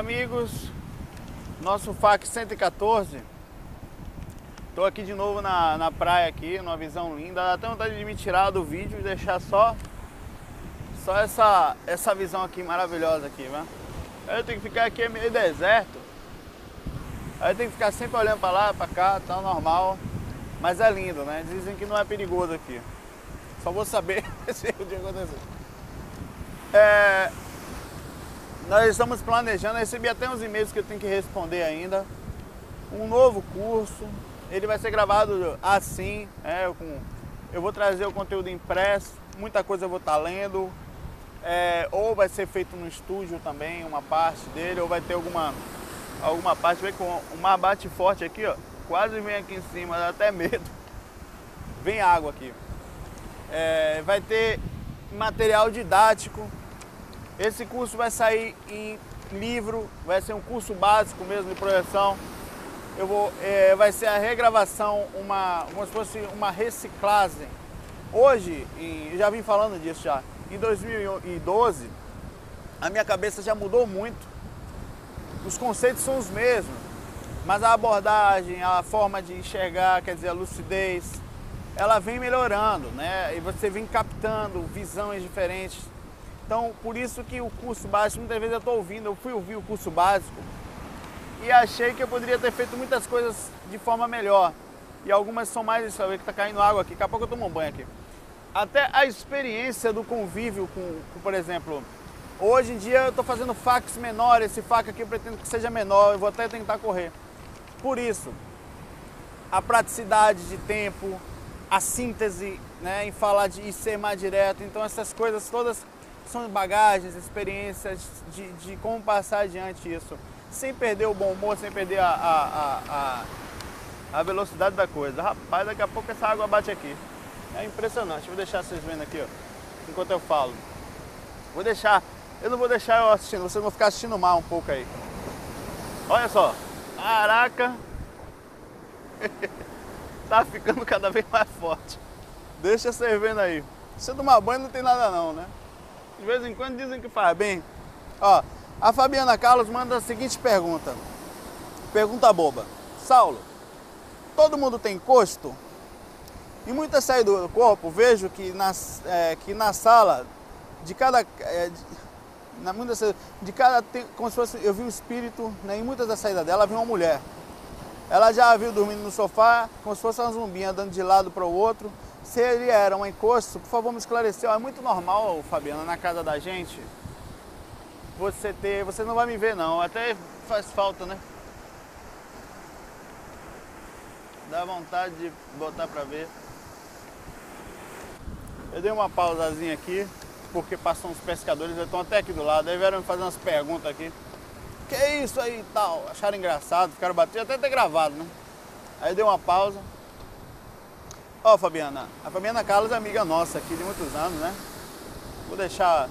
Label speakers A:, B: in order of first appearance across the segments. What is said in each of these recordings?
A: Amigos, nosso FAC 114 Estou aqui de novo na, na praia aqui, numa visão linda. Dá até vontade de me tirar do vídeo e deixar só Só essa, essa visão aqui maravilhosa aqui, né? Eu tenho que ficar aqui é meio deserto. Aí eu tenho que ficar sempre olhando para lá, para cá, tá normal. Mas é lindo, né? Dizem que não é perigoso aqui. Só vou saber se o dia acontecer. É, nós estamos planejando, recebi até uns e-mails que eu tenho que responder ainda. Um novo curso, ele vai ser gravado assim, é, com, eu vou trazer o conteúdo impresso, muita coisa eu vou estar lendo, é, ou vai ser feito no estúdio também, uma parte dele, ou vai ter alguma, alguma parte, vem com um mar bate forte aqui, ó, quase vem aqui em cima, dá até medo. Vem água aqui. É, vai ter material didático, esse curso vai sair em livro, vai ser um curso básico mesmo de projeção. Eu vou, é, vai ser a regravação, uma, como se fosse uma reciclagem. Hoje, já vim falando disso já, em 2012, a minha cabeça já mudou muito. Os conceitos são os mesmos, mas a abordagem, a forma de enxergar, quer dizer, a lucidez, ela vem melhorando, né? E você vem captando visões diferentes então, por isso que o curso básico, muitas vezes eu estou ouvindo, eu fui ouvir o curso básico e achei que eu poderia ter feito muitas coisas de forma melhor. E algumas são mais, deixa eu ver que está caindo água aqui, daqui a pouco eu tomo um banho aqui. Até a experiência do convívio com, com por exemplo, hoje em dia eu estou fazendo fax menor, esse fac aqui eu pretendo que seja menor, eu vou até tentar correr. Por isso, a praticidade de tempo, a síntese né, em falar de e ser mais direto, então essas coisas todas são bagagens, experiências de, de como passar adiante isso, sem perder o bom humor, sem perder a, a, a, a, velocidade da coisa. Rapaz, daqui a pouco essa água bate aqui. É impressionante. Vou deixar vocês vendo aqui, ó, enquanto eu falo. Vou deixar, eu não vou deixar eu assistindo, vocês vão ficar assistindo mal um pouco aí. Olha só, caraca, tá ficando cada vez mais forte. Deixa vocês vendo aí. Se tomar banho não tem nada não, né? De vez em quando dizem que faz bem. Ó, a Fabiana Carlos manda a seguinte pergunta. Pergunta boba. Saulo, todo mundo tem encosto? E muita saída do corpo, vejo que na, é, que na sala de cada. É, de, na, muita, de cada. Como se fosse. Eu vi o espírito, né, em muitas das saídas dela, vi uma mulher. Ela já viu dormindo no sofá, como se fosse uma zumbinha andando de lado para o outro se ele era um encosto, por favor me esclareceu. É muito normal, Fabiana, na casa da gente, você ter. Você não vai me ver não, até faz falta, né? Dá vontade de botar pra ver. Eu dei uma pausazinha aqui, porque passam uns pescadores, eles estão até aqui do lado, aí vieram me fazer umas perguntas aqui. Que é isso aí e tal? Acharam engraçado, ficaram batendo, até ter gravado, né? Aí dei uma pausa. Ó, oh, Fabiana, a Fabiana Carlos é amiga nossa aqui de muitos anos, né? Vou deixar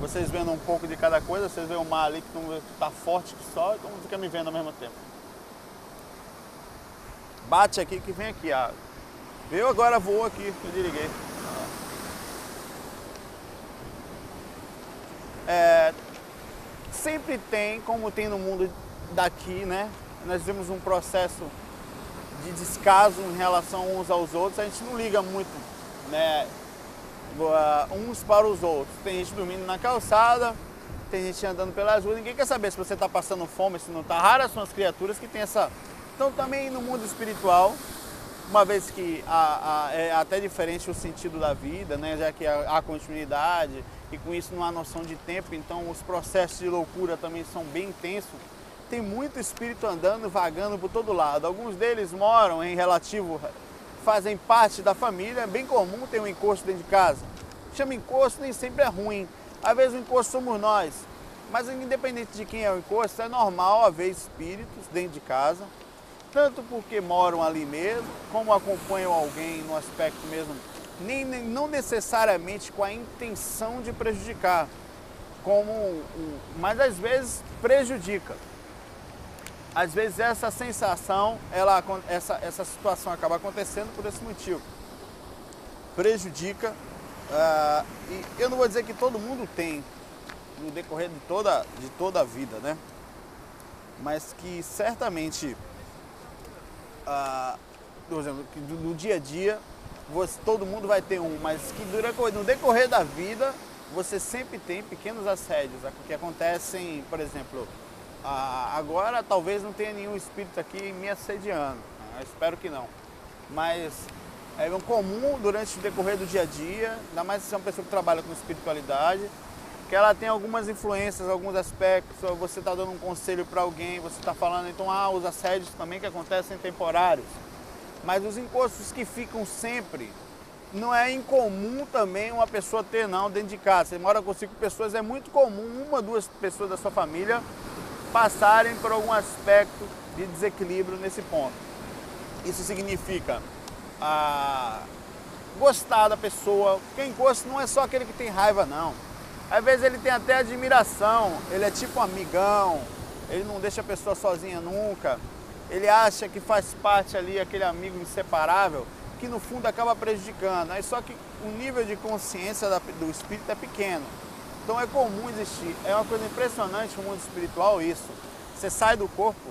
A: vocês vendo um pouco de cada coisa. Vocês veem o mar ali que tá forte que só, então fica me vendo ao mesmo tempo. Bate aqui que vem aqui a. Veio agora, voou aqui, que eu. É, sempre tem, como tem no mundo daqui, né? Nós vemos um processo de descaso em relação uns aos outros, a gente não liga muito, né? Uns para os outros. Tem gente dormindo na calçada, tem gente andando pelas ruas, ninguém quer saber se você está passando fome, se não está. Raras são as criaturas que têm essa. Então também no mundo espiritual, uma vez que a, a, é até diferente o sentido da vida, né? já que há continuidade e com isso não há noção de tempo, então os processos de loucura também são bem intensos. Tem muito espírito andando, vagando por todo lado. Alguns deles moram em relativo, fazem parte da família, é bem comum ter um encosto dentro de casa. Chama encosto, nem sempre é ruim. Às vezes o encosto somos nós. Mas independente de quem é o encosto, é normal haver espíritos dentro de casa tanto porque moram ali mesmo, como acompanham alguém no aspecto mesmo, nem, nem não necessariamente com a intenção de prejudicar, como, mas às vezes prejudica. Às vezes essa sensação, ela, essa, essa situação acaba acontecendo por esse motivo. Prejudica, uh, e eu não vou dizer que todo mundo tem no decorrer de toda, de toda a vida, né? Mas que certamente ah, no dia a dia, você, todo mundo vai ter um, mas que durante, no decorrer da vida você sempre tem pequenos assédios que acontecem, por exemplo, ah, agora talvez não tenha nenhum espírito aqui me assediando, né? espero que não, mas é comum durante o decorrer do dia a dia, ainda mais se é uma pessoa que trabalha com espiritualidade, que ela tem algumas influências, alguns aspectos, você está dando um conselho para alguém, você está falando, então, ah, os assédios também que acontecem temporários. Mas os encostos que ficam sempre, não é incomum também uma pessoa ter não dentro de casa. Você mora com cinco pessoas, é muito comum uma, duas pessoas da sua família passarem por algum aspecto de desequilíbrio nesse ponto. Isso significa ah, gostar da pessoa, porque encosto não é só aquele que tem raiva, não. Às vezes ele tem até admiração, ele é tipo um amigão, ele não deixa a pessoa sozinha nunca. Ele acha que faz parte ali aquele amigo inseparável, que no fundo acaba prejudicando. Aí só que o nível de consciência do espírito é pequeno. Então é comum existir. É uma coisa impressionante no mundo espiritual isso. Você sai do corpo,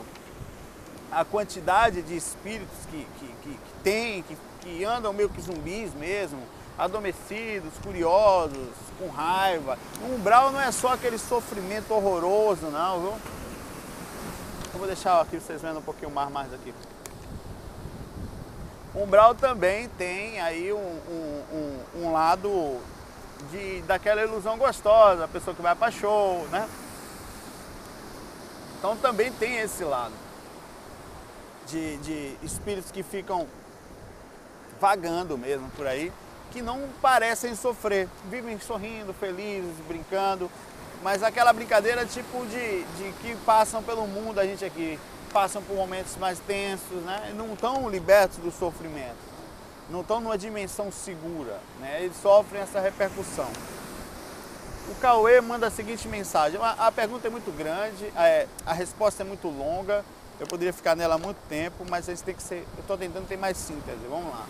A: a quantidade de espíritos que, que, que, que tem, que, que andam meio que zumbis mesmo, adormecidos, curiosos, com raiva. O umbral não é só aquele sofrimento horroroso, não, viu? Eu vou deixar aqui vocês vendo um pouquinho mais, mais aqui. Umbral também tem aí um, um, um, um lado de, daquela ilusão gostosa, a pessoa que vai para show, né? Então também tem esse lado de, de espíritos que ficam vagando mesmo por aí que não parecem sofrer, vivem sorrindo, felizes, brincando, mas aquela brincadeira tipo de, de que passam pelo mundo a gente aqui, passam por momentos mais tensos, né? não estão libertos do sofrimento, não estão numa dimensão segura, né? eles sofrem essa repercussão. O Cauê manda a seguinte mensagem, a pergunta é muito grande, é, a resposta é muito longa, eu poderia ficar nela há muito tempo, mas a gente tem que ser, eu estou tentando ter mais síntese, vamos lá.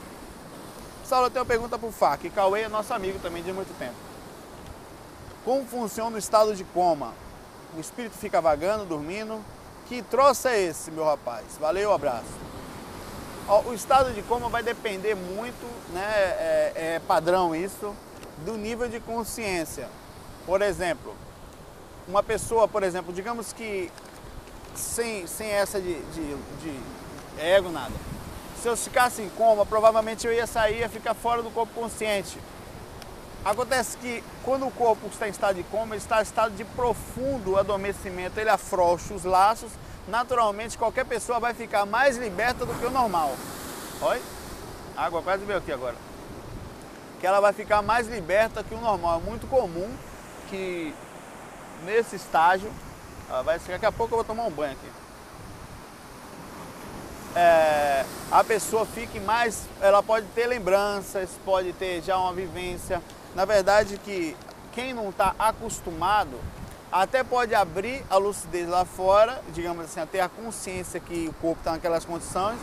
A: Saulo, eu tenho uma pergunta para o FAC. Cauê é nosso amigo também de muito tempo. Como funciona o estado de coma? O espírito fica vagando, dormindo? Que troço é esse, meu rapaz? Valeu, abraço. O estado de coma vai depender muito, né, é, é padrão isso, do nível de consciência. Por exemplo, uma pessoa, por exemplo, digamos que sem, sem essa de, de, de ego, nada se eu ficasse em coma, provavelmente eu ia sair ia ficar fora do corpo consciente. Acontece que quando o corpo está em estado de coma, ele está em estado de profundo adormecimento, ele afrouxa os laços, naturalmente qualquer pessoa vai ficar mais liberta do que o normal. Olha, água quase veio aqui agora. Que ela vai ficar mais liberta que o normal. É muito comum que nesse estágio, vai, daqui a pouco eu vou tomar um banho aqui é, a pessoa fique mais, ela pode ter lembranças, pode ter já uma vivência. Na verdade que quem não está acostumado até pode abrir a lucidez lá fora, digamos assim, até a consciência que o corpo está naquelas condições,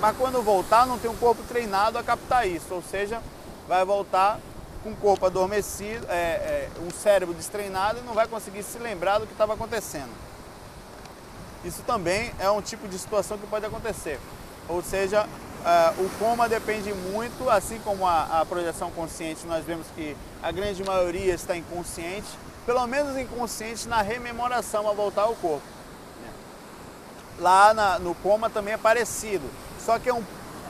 A: mas quando voltar não tem um corpo treinado a captar isso, ou seja, vai voltar com o corpo adormecido, é, é, um cérebro destreinado e não vai conseguir se lembrar do que estava acontecendo. Isso também é um tipo de situação que pode acontecer. Ou seja, uh, o coma depende muito, assim como a, a, projeção consciente, nós vemos que a grande maioria está inconsciente, pelo menos inconsciente na rememoração a voltar ao corpo. Lá na, no coma também é parecido, só que é um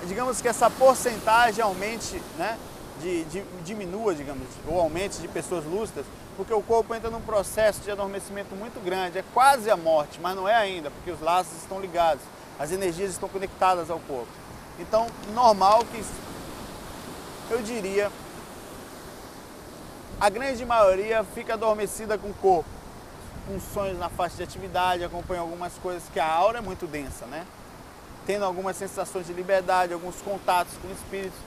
A: digamos que essa porcentagem aumente, né? De, de, diminua, digamos, ou aumente de pessoas lúcidas, porque o corpo entra num processo de adormecimento muito grande, é quase a morte, mas não é ainda, porque os laços estão ligados, as energias estão conectadas ao corpo. Então, normal que eu diria a grande maioria fica adormecida com o corpo, com sonhos na faixa de atividade, acompanha algumas coisas que a aura é muito densa, né? Tendo algumas sensações de liberdade, alguns contatos com espíritos,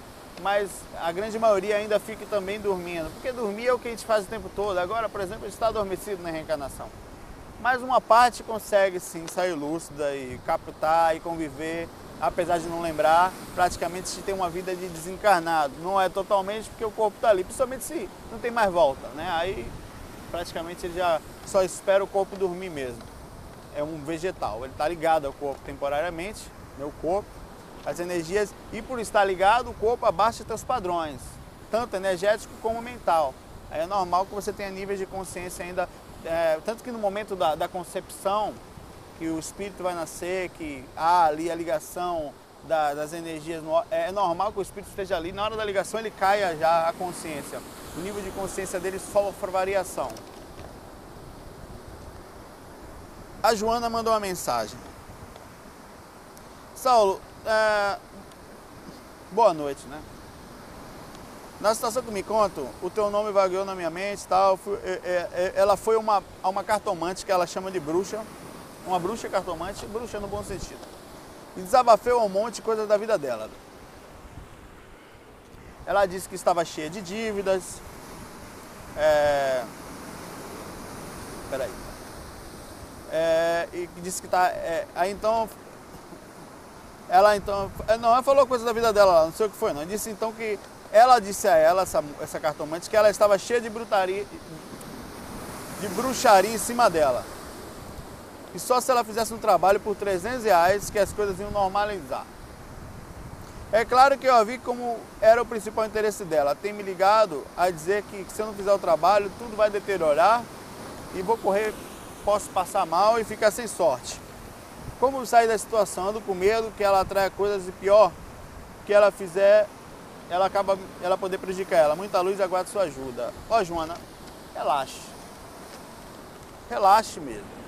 A: mas a grande maioria ainda fica também dormindo, porque dormir é o que a gente faz o tempo todo. Agora, por exemplo, a gente está adormecido na reencarnação. Mas uma parte consegue sim sair lúcida e captar e conviver apesar de não lembrar, praticamente se tem uma vida de desencarnado. Não é totalmente porque o corpo está ali, principalmente se não tem mais volta, né? Aí praticamente ele já só espera o corpo dormir mesmo. É um vegetal, ele está ligado ao corpo temporariamente, meu corpo, as energias, e por estar ligado, o corpo abaixa seus padrões, tanto energético como mental. Aí é normal que você tenha níveis de consciência ainda, é, tanto que no momento da, da concepção, que o espírito vai nascer, que há ali a ligação da, das energias. É normal que o espírito esteja ali, na hora da ligação ele caia já a consciência. O nível de consciência dele sofre variação. A Joana mandou uma mensagem. Saulo, é... boa noite, né? Na situação que me conto, o teu nome vagueou na minha mente tal. É, é, é, ela foi uma, uma cartomante que ela chama de bruxa uma bruxa cartomante, bruxa no bom sentido. E desabafei um monte de coisas da vida dela. Ela disse que estava cheia de dívidas. É... Peraí. É... E disse que está. É... Aí então. Ela então. É, não, ela falou coisa da vida dela, não sei o que foi, não. Disse então que. Ela disse a ela, essa, essa cartomante, que ela estava cheia de brutaria. de bruxaria em cima dela e só se ela fizesse um trabalho por 300 reais que as coisas iam normalizar. É claro que eu vi como era o principal interesse dela. Tem me ligado a dizer que se eu não fizer o trabalho, tudo vai deteriorar e vou correr, posso passar mal e ficar sem sorte. Como sair da situação? Ando com medo que ela atraia coisas e pior, que ela fizer, ela acaba, ela poder prejudicar ela. Muita luz aguardo sua ajuda. Ó, Joana, relaxe. Relaxe mesmo.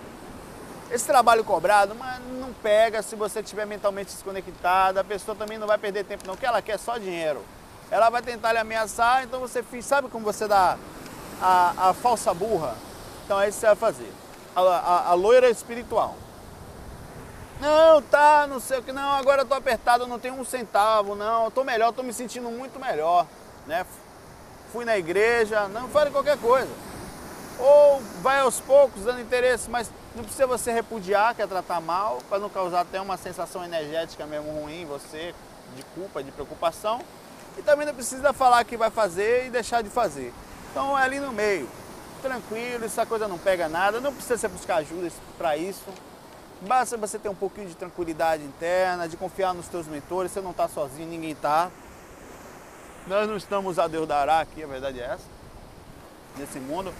A: Esse trabalho cobrado, mas não pega se você estiver mentalmente desconectado. A pessoa também não vai perder tempo, não, que ela quer só dinheiro. Ela vai tentar lhe ameaçar, então você sabe como você dá a, a falsa burra? Então é isso que você vai fazer. A, a, a loira espiritual. Não, tá, não sei o que, não, agora eu tô apertado, eu não tenho um centavo, não, eu tô melhor, eu tô me sentindo muito melhor, né? Fui na igreja, não, fale qualquer coisa. Ou vai aos poucos dando interesse, mas não precisa você repudiar, quer tratar mal, para não causar até uma sensação energética mesmo ruim em você, de culpa, de preocupação. E também não precisa falar que vai fazer e deixar de fazer. Então é ali no meio, tranquilo, essa coisa não pega nada, não precisa você buscar ajuda para isso. Basta você ter um pouquinho de tranquilidade interna, de confiar nos teus mentores, você não está sozinho, ninguém está. Nós não estamos a Deus dará aqui, a verdade é essa, nesse mundo.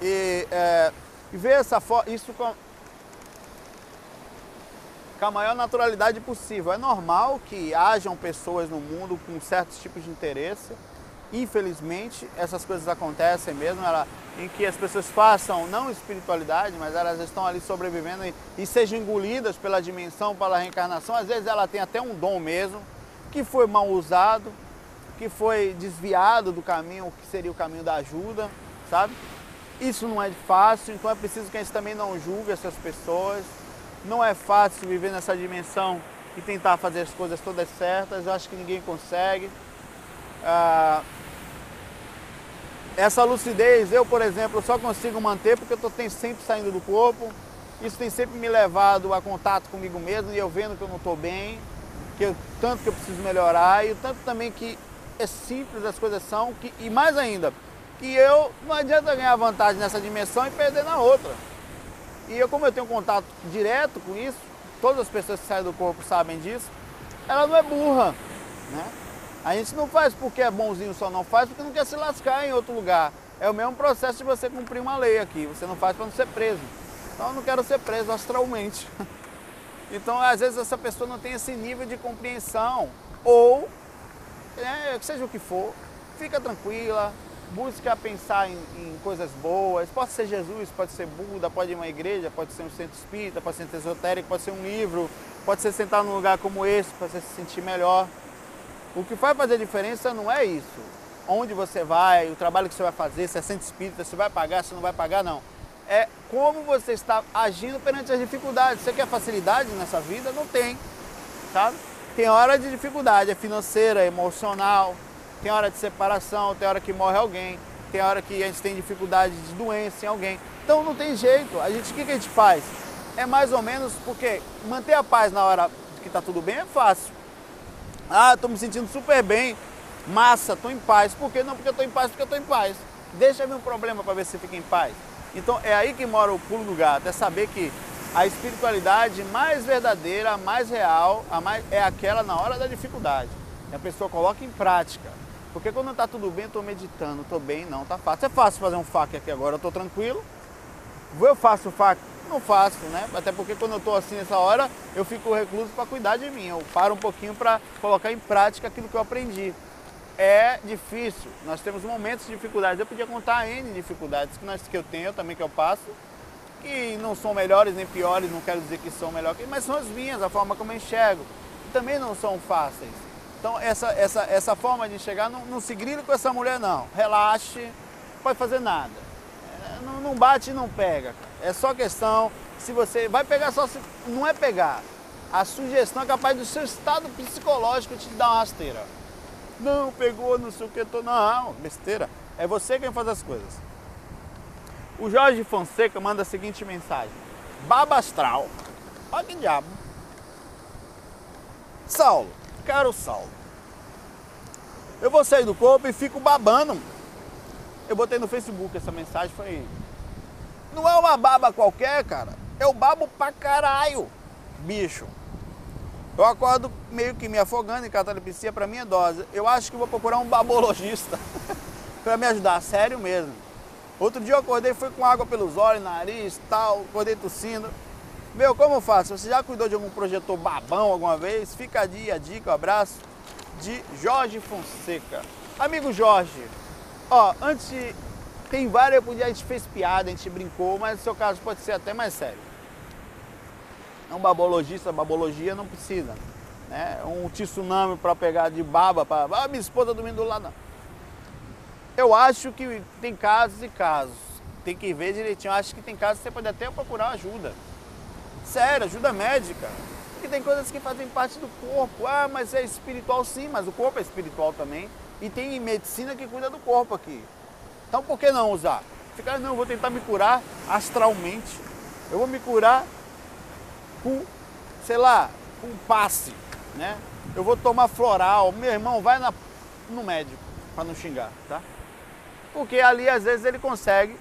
A: E é, e ver essa isso com, com a maior naturalidade possível. É normal que hajam pessoas no mundo com certos tipos de interesse. Infelizmente, essas coisas acontecem mesmo, ela, em que as pessoas façam, não espiritualidade, mas elas estão ali sobrevivendo e, e sejam engolidas pela dimensão, pela reencarnação. Às vezes ela tem até um dom mesmo, que foi mal usado, que foi desviado do caminho, que seria o caminho da ajuda, sabe? Isso não é fácil, então é preciso que a gente também não julgue essas pessoas. Não é fácil viver nessa dimensão e tentar fazer as coisas todas certas. Eu acho que ninguém consegue. Ah, essa lucidez, eu, por exemplo, só consigo manter porque eu estou sempre saindo do corpo. Isso tem sempre me levado a contato comigo mesmo e eu vendo que eu não estou bem, que eu, tanto que eu preciso melhorar e o tanto também que é simples as coisas são, que, e mais ainda, que eu não adianta ganhar vantagem nessa dimensão e perder na outra. E eu, como eu tenho contato direto com isso, todas as pessoas que saem do corpo sabem disso, ela não é burra. Né? A gente não faz porque é bonzinho, só não faz porque não quer se lascar em outro lugar. É o mesmo processo de você cumprir uma lei aqui. Você não faz para não ser preso. Então eu não quero ser preso astralmente. Então, às vezes, essa pessoa não tem esse nível de compreensão. Ou, é, seja o que for, fica tranquila, busca pensar em, em, coisas boas. Pode ser Jesus, pode ser Buda, pode ir uma igreja, pode ser um centro espírita, pode ser um esotérico, pode ser um livro, pode ser sentar num lugar como esse para você se sentir melhor. O que vai fazer diferença não é isso. Onde você vai, o trabalho que você vai fazer, se é centro espírita, se vai pagar, se não vai pagar, não. É como você está agindo perante as dificuldades. Você quer facilidade nessa vida? Não tem. Sabe? Tem hora de dificuldade, é financeira, é emocional, tem hora de separação, tem hora que morre alguém, tem hora que a gente tem dificuldade de doença em alguém. Então não tem jeito. A gente, o que, que a gente faz? É mais ou menos porque manter a paz na hora que está tudo bem é fácil. Ah, estou me sentindo super bem, massa, estou em paz. Por que não? Porque eu estou em paz, porque eu estou em paz. Deixa vir um problema para ver se fica em paz. Então é aí que mora o pulo do gato, é saber que a espiritualidade mais verdadeira, a mais real, a mais, é aquela na hora da dificuldade. E a pessoa coloca em prática. Porque quando está tudo bem, eu estou meditando, estou bem, não, tá fácil. É fácil fazer um FAQ aqui agora, eu estou tranquilo. Eu faço o FAQ? Não faço, né? Até porque quando eu estou assim nessa hora, eu fico recluso para cuidar de mim. Eu paro um pouquinho para colocar em prática aquilo que eu aprendi. É difícil, nós temos momentos de dificuldades. Eu podia contar N dificuldades que, nós, que eu tenho, também que eu passo, que não são melhores nem piores, não quero dizer que são melhores, mas são as minhas, a forma como eu enxergo. Também não são fáceis. Então essa, essa, essa forma de chegar, não, não se grila com essa mulher não. Relaxe, não pode fazer nada. É, não, não bate e não pega. É só questão, se você vai pegar só se. Não é pegar. A sugestão é capaz do seu estado psicológico te dar uma rasteira. Não, pegou, não sei o que, tô. Não, besteira. É você quem faz as coisas. O Jorge Fonseca manda a seguinte mensagem: Baba astral. Olha que diabo. Saulo, caro Saulo, eu vou sair do corpo e fico babando. Eu botei no Facebook essa mensagem, foi. Não é uma baba qualquer, cara. O babo pra caralho, bicho. Eu acordo meio que me afogando em catalepsia para minha dose. Eu acho que vou procurar um babologista para me ajudar, sério mesmo. Outro dia eu acordei, fui com água pelos olhos, nariz, tal, acordei tossindo. Meu, como faço? Você já cuidou de algum projetor babão alguma vez? Fica a dica, um abraço de Jorge Fonseca. Amigo Jorge, ó, antes de... tem várias, a gente fez piada, a gente brincou, mas no seu caso pode ser até mais sério. É um babologista, babologia não precisa. Né? Um tsunami para pegar de baba, para ah, minha esposa dormindo do lado. Não. Eu acho que tem casos e casos. Tem que ver direitinho. Eu acho que tem casos que você pode até procurar ajuda. Sério, ajuda médica. Porque tem coisas que fazem parte do corpo. Ah, mas é espiritual sim, mas o corpo é espiritual também. E tem medicina que cuida do corpo aqui. Então por que não usar? Ficar, não, eu vou tentar me curar astralmente. Eu vou me curar com, sei lá, com passe, né? Eu vou tomar floral. Meu irmão, vai na, no médico para não xingar, tá? Porque ali às vezes ele consegue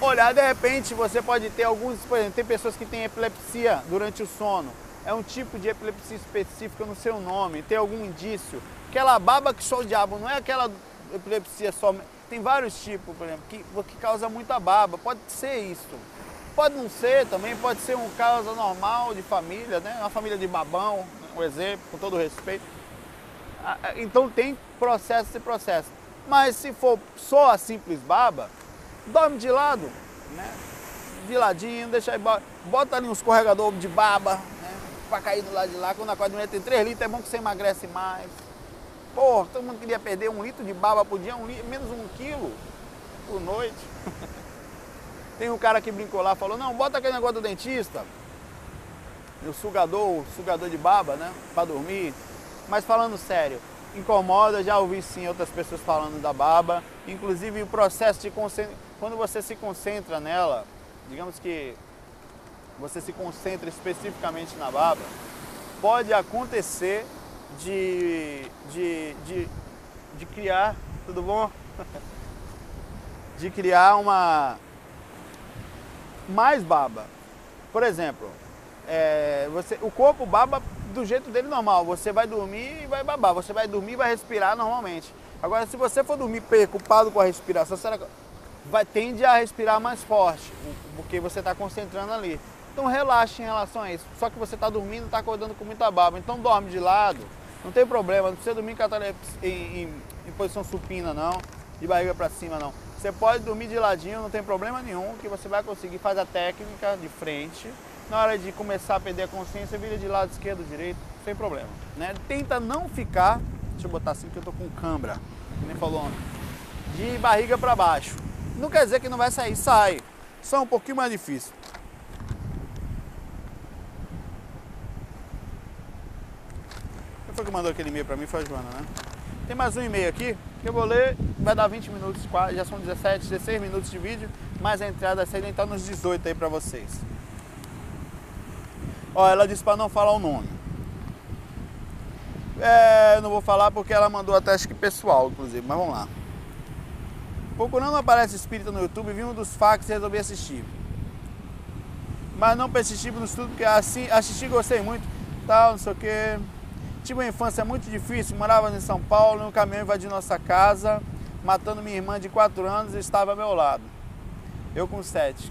A: olhar, de repente você pode ter alguns, por exemplo, tem pessoas que têm epilepsia durante o sono. É um tipo de epilepsia específica no seu nome, tem algum indício. Aquela baba que só o diabo, não é aquela epilepsia só. Tem vários tipos, por exemplo, que, que causa muita baba. Pode ser isso. Pode não ser também, pode ser um causa normal de família, né? Uma família de babão, um exemplo, com todo respeito. Ah, ah, então tem processo e processo. Mas se for só a simples baba, dorme de lado, né? De ladinho, deixa aí, bota ali um escorregador de baba, né? Pra cair do lado de lá. Quando a quadrilha tem 3 litros, é bom que você emagrece mais. Pô, todo mundo queria perder um litro de baba por dia, um litro, menos um quilo por noite. Tem um cara que brincou lá, falou, não, bota aquele negócio do dentista, o sugador, o sugador de baba, né? Pra dormir. Mas falando sério, incomoda, já ouvi sim outras pessoas falando da baba. Inclusive o processo de quando você se concentra nela, digamos que você se concentra especificamente na baba, pode acontecer de, de, de, de criar, tudo bom? de criar uma, mais baba. Por exemplo, é, você, o corpo baba do jeito dele normal. Você vai dormir e vai babar. Você vai dormir e vai respirar normalmente. Agora, se você for dormir preocupado com a respiração, você vai, tende a respirar mais forte, porque você está concentrando ali. Então relaxe em relação a isso. Só que você está dormindo, está acordando com muita baba. Então dorme de lado, não tem problema. Não precisa dormir em, em, em posição supina, não. De barriga para cima, não. Você pode dormir de ladinho, não tem problema nenhum, que você vai conseguir. Faz a técnica de frente. Na hora de começar a perder a consciência, vira de lado esquerdo, direito, sem problema. Né? Tenta não ficar, deixa eu botar assim que eu tô com cãibra, que nem falou ontem, de barriga para baixo. Não quer dizer que não vai sair, sai. Só um pouquinho mais difícil. Quem foi que mandou aquele e-mail para mim? Foi a Joana, né? Tem mais um e-mail aqui que eu vou ler, vai dar 20 minutos, já são 17, 16 minutos de vídeo, mas a entrada vai ser então nos 18 aí para vocês. Ó, ela disse para não falar o nome. É, não vou falar porque ela mandou até acho que pessoal, inclusive, mas vamos lá. Procurando Aparece Espírita no YouTube, vi um dos fax e resolvi assistir. Mas não persisti no estudo, porque assim, assisti gostei muito, tal, não sei o que. Tive uma infância muito difícil, morava em São Paulo, e um caminhão invadiu nossa casa, matando minha irmã de 4 anos e estava ao meu lado. Eu com 7.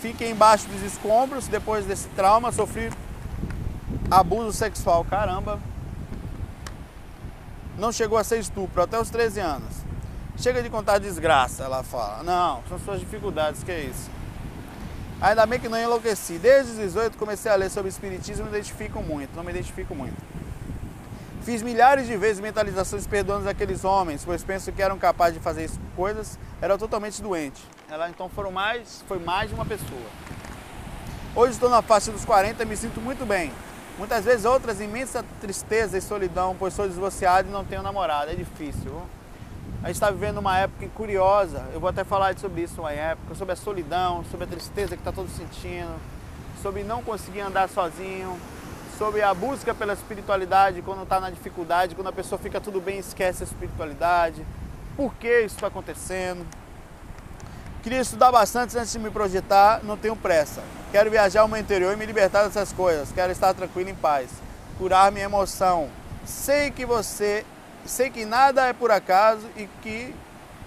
A: Fiquei embaixo dos escombros, depois desse trauma, sofri abuso sexual, caramba. Não chegou a ser estupro, até os 13 anos. Chega de contar desgraça, ela fala. Não, são suas dificuldades, que é isso. Ainda bem que não enlouqueci. Desde os 18 comecei a ler sobre espiritismo e me identifico muito, não me identifico muito. Fiz milhares de vezes mentalizações perdoando aqueles homens, pois penso que eram capazes de fazer isso, coisas, era totalmente doente. Ela então foram mais, foi mais de uma pessoa. Hoje estou na faixa dos 40 e me sinto muito bem. Muitas vezes outras imensa tristeza e solidão, pois sou divorciado e não tenho namorado. É difícil. A gente está vivendo uma época curiosa, eu vou até falar sobre isso uma época, sobre a solidão, sobre a tristeza que está todos sentindo, sobre não conseguir andar sozinho, sobre a busca pela espiritualidade quando está na dificuldade, quando a pessoa fica tudo bem esquece a espiritualidade, por que isso está acontecendo. Queria estudar bastante antes de me projetar, não tenho pressa. Quero viajar ao meu interior e me libertar dessas coisas, quero estar tranquilo em paz, curar minha emoção. Sei que você sei que nada é por acaso e que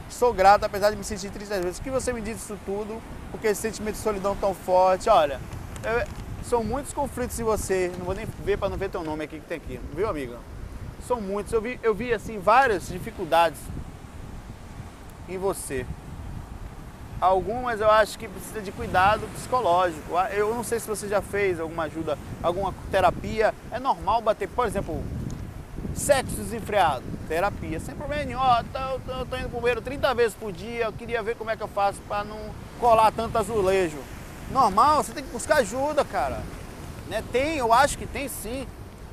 A: sou grato, apesar de me sentir triste às vezes. que você me diz isso tudo? Porque esse sentimento de solidão tão forte. Olha, eu, são muitos conflitos em você. Não vou nem ver para não ver teu nome aqui que tem aqui, viu, amiga? São muitos. Eu vi, eu vi assim várias dificuldades em você. Algumas eu acho que precisa de cuidado psicológico. Eu não sei se você já fez alguma ajuda, alguma terapia. É normal bater, por exemplo, Sexo desenfreado, terapia, sem problema nenhum. Ó, tô, tô, tô indo pro banheiro 30 vezes por dia, eu queria ver como é que eu faço para não colar tanto azulejo. Normal, você tem que buscar ajuda, cara. Né? Tem, eu acho que tem sim.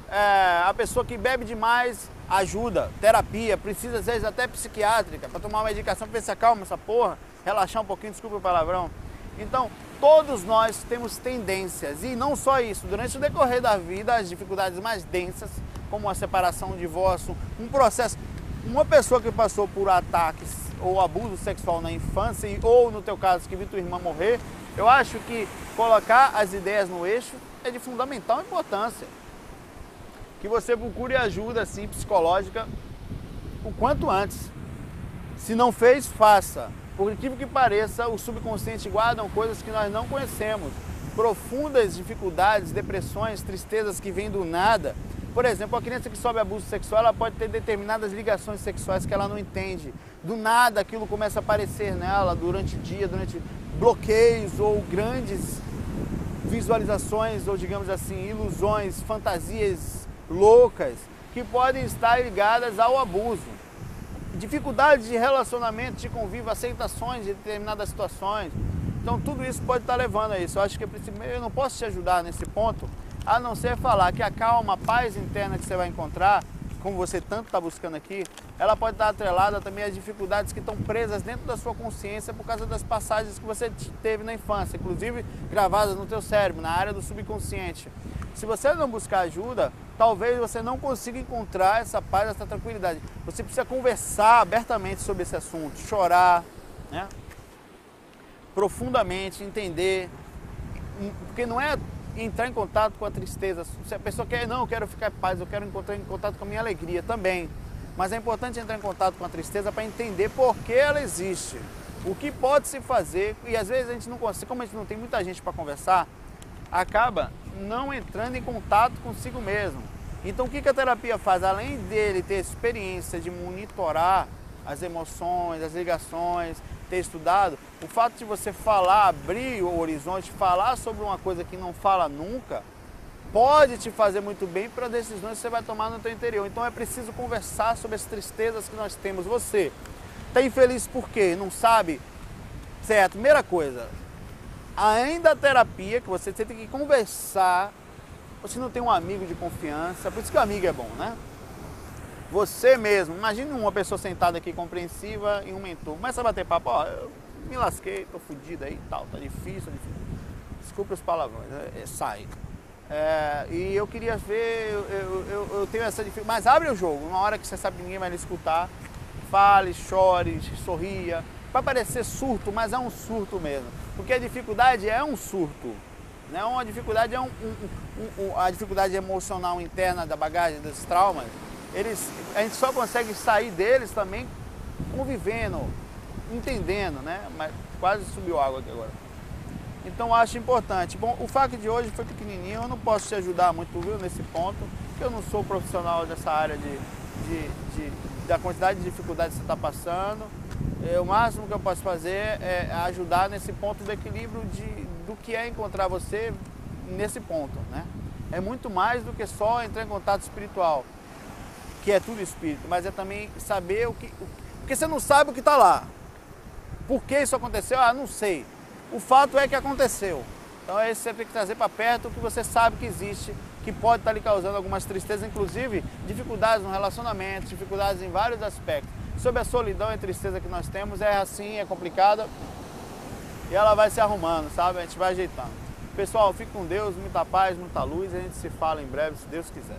A: É, a pessoa que bebe demais ajuda, terapia, precisa às vezes até psiquiátrica para tomar uma medicação para ver se acalma essa porra, relaxar um pouquinho, desculpa o palavrão. Então, todos nós temos tendências e não só isso, durante o decorrer da vida, as dificuldades mais densas como a separação, o divórcio, um processo. Uma pessoa que passou por ataques ou abuso sexual na infância, ou no teu caso que viu tua irmã morrer, eu acho que colocar as ideias no eixo é de fundamental importância. Que você procure ajuda assim, psicológica o quanto antes. Se não fez, faça. Por incrível que pareça, o subconsciente guarda coisas que nós não conhecemos. Profundas dificuldades, depressões, tristezas que vêm do nada por exemplo, a criança que sofre abuso sexual, ela pode ter determinadas ligações sexuais que ela não entende. Do nada aquilo começa a aparecer nela durante o dia, durante bloqueios ou grandes visualizações, ou digamos assim, ilusões, fantasias loucas que podem estar ligadas ao abuso. Dificuldades de relacionamento, de convívio, aceitações de determinadas situações. Então tudo isso pode estar levando a isso. Eu acho que eu não posso te ajudar nesse ponto, a não ser falar que a calma, a paz interna que você vai encontrar, como você tanto está buscando aqui, ela pode estar atrelada também às dificuldades que estão presas dentro da sua consciência por causa das passagens que você teve na infância, inclusive gravadas no teu cérebro, na área do subconsciente. Se você não buscar ajuda, talvez você não consiga encontrar essa paz, essa tranquilidade. Você precisa conversar abertamente sobre esse assunto, chorar, né? profundamente, entender, porque não é entrar em contato com a tristeza. Se a pessoa quer, não, eu quero ficar em paz, eu quero entrar em contato com a minha alegria também. Mas é importante entrar em contato com a tristeza para entender por que ela existe. o que pode se fazer, e às vezes a gente não consegue, como a gente não tem muita gente para conversar, acaba não entrando em contato consigo mesmo. Então o que a terapia faz? Além dele ter experiência de monitorar as emoções, as ligações, ter estudado, o fato de você falar, abrir o horizonte, falar sobre uma coisa que não fala nunca, pode te fazer muito bem para decisões que você vai tomar no teu interior. Então é preciso conversar sobre as tristezas que nós temos. Você está infeliz por quê? Não sabe? Certo, primeira coisa, ainda a terapia, que você tem que conversar, você não tem um amigo de confiança, por isso que o amigo é bom, né? Você mesmo, imagine uma pessoa sentada aqui compreensiva e um mentor. Começa a bater papo, ó, eu me lasquei, tô fudido aí e tal, tá difícil, tá difícil. Desculpa os palavrões, é, é, sai. É, e eu queria ver, eu, eu, eu, tenho essa dificuldade, mas abre o jogo, uma hora que você sabe que ninguém vai lhe escutar, fale, chore, sorria. Vai parecer surto, mas é um surto mesmo. Porque a dificuldade é um surto. Né? Uma dificuldade é um, um, um, a dificuldade emocional interna da bagagem, dos traumas, eles, a gente só consegue sair deles também convivendo, entendendo, né? Mas quase subiu água aqui agora. Então acho importante. Bom, o FAQ de hoje foi pequenininho, eu não posso te ajudar muito viu, nesse ponto, porque eu não sou profissional dessa área de, de, de da quantidade de dificuldades que você está passando. É, o máximo que eu posso fazer é ajudar nesse ponto do equilíbrio de, do que é encontrar você nesse ponto, né? É muito mais do que só entrar em contato espiritual que é tudo espírito, mas é também saber o que. Porque você não sabe o que está lá. Por que isso aconteceu? Ah, não sei. O fato é que aconteceu. Então é isso que você tem que trazer para perto o que você sabe que existe, que pode estar tá lhe causando algumas tristezas, inclusive dificuldades no relacionamento, dificuldades em vários aspectos. Sobre a solidão e tristeza que nós temos, é assim, é complicada e ela vai se arrumando, sabe? A gente vai ajeitando. Pessoal, fique com Deus, muita paz, muita luz. A gente se fala em breve, se Deus quiser.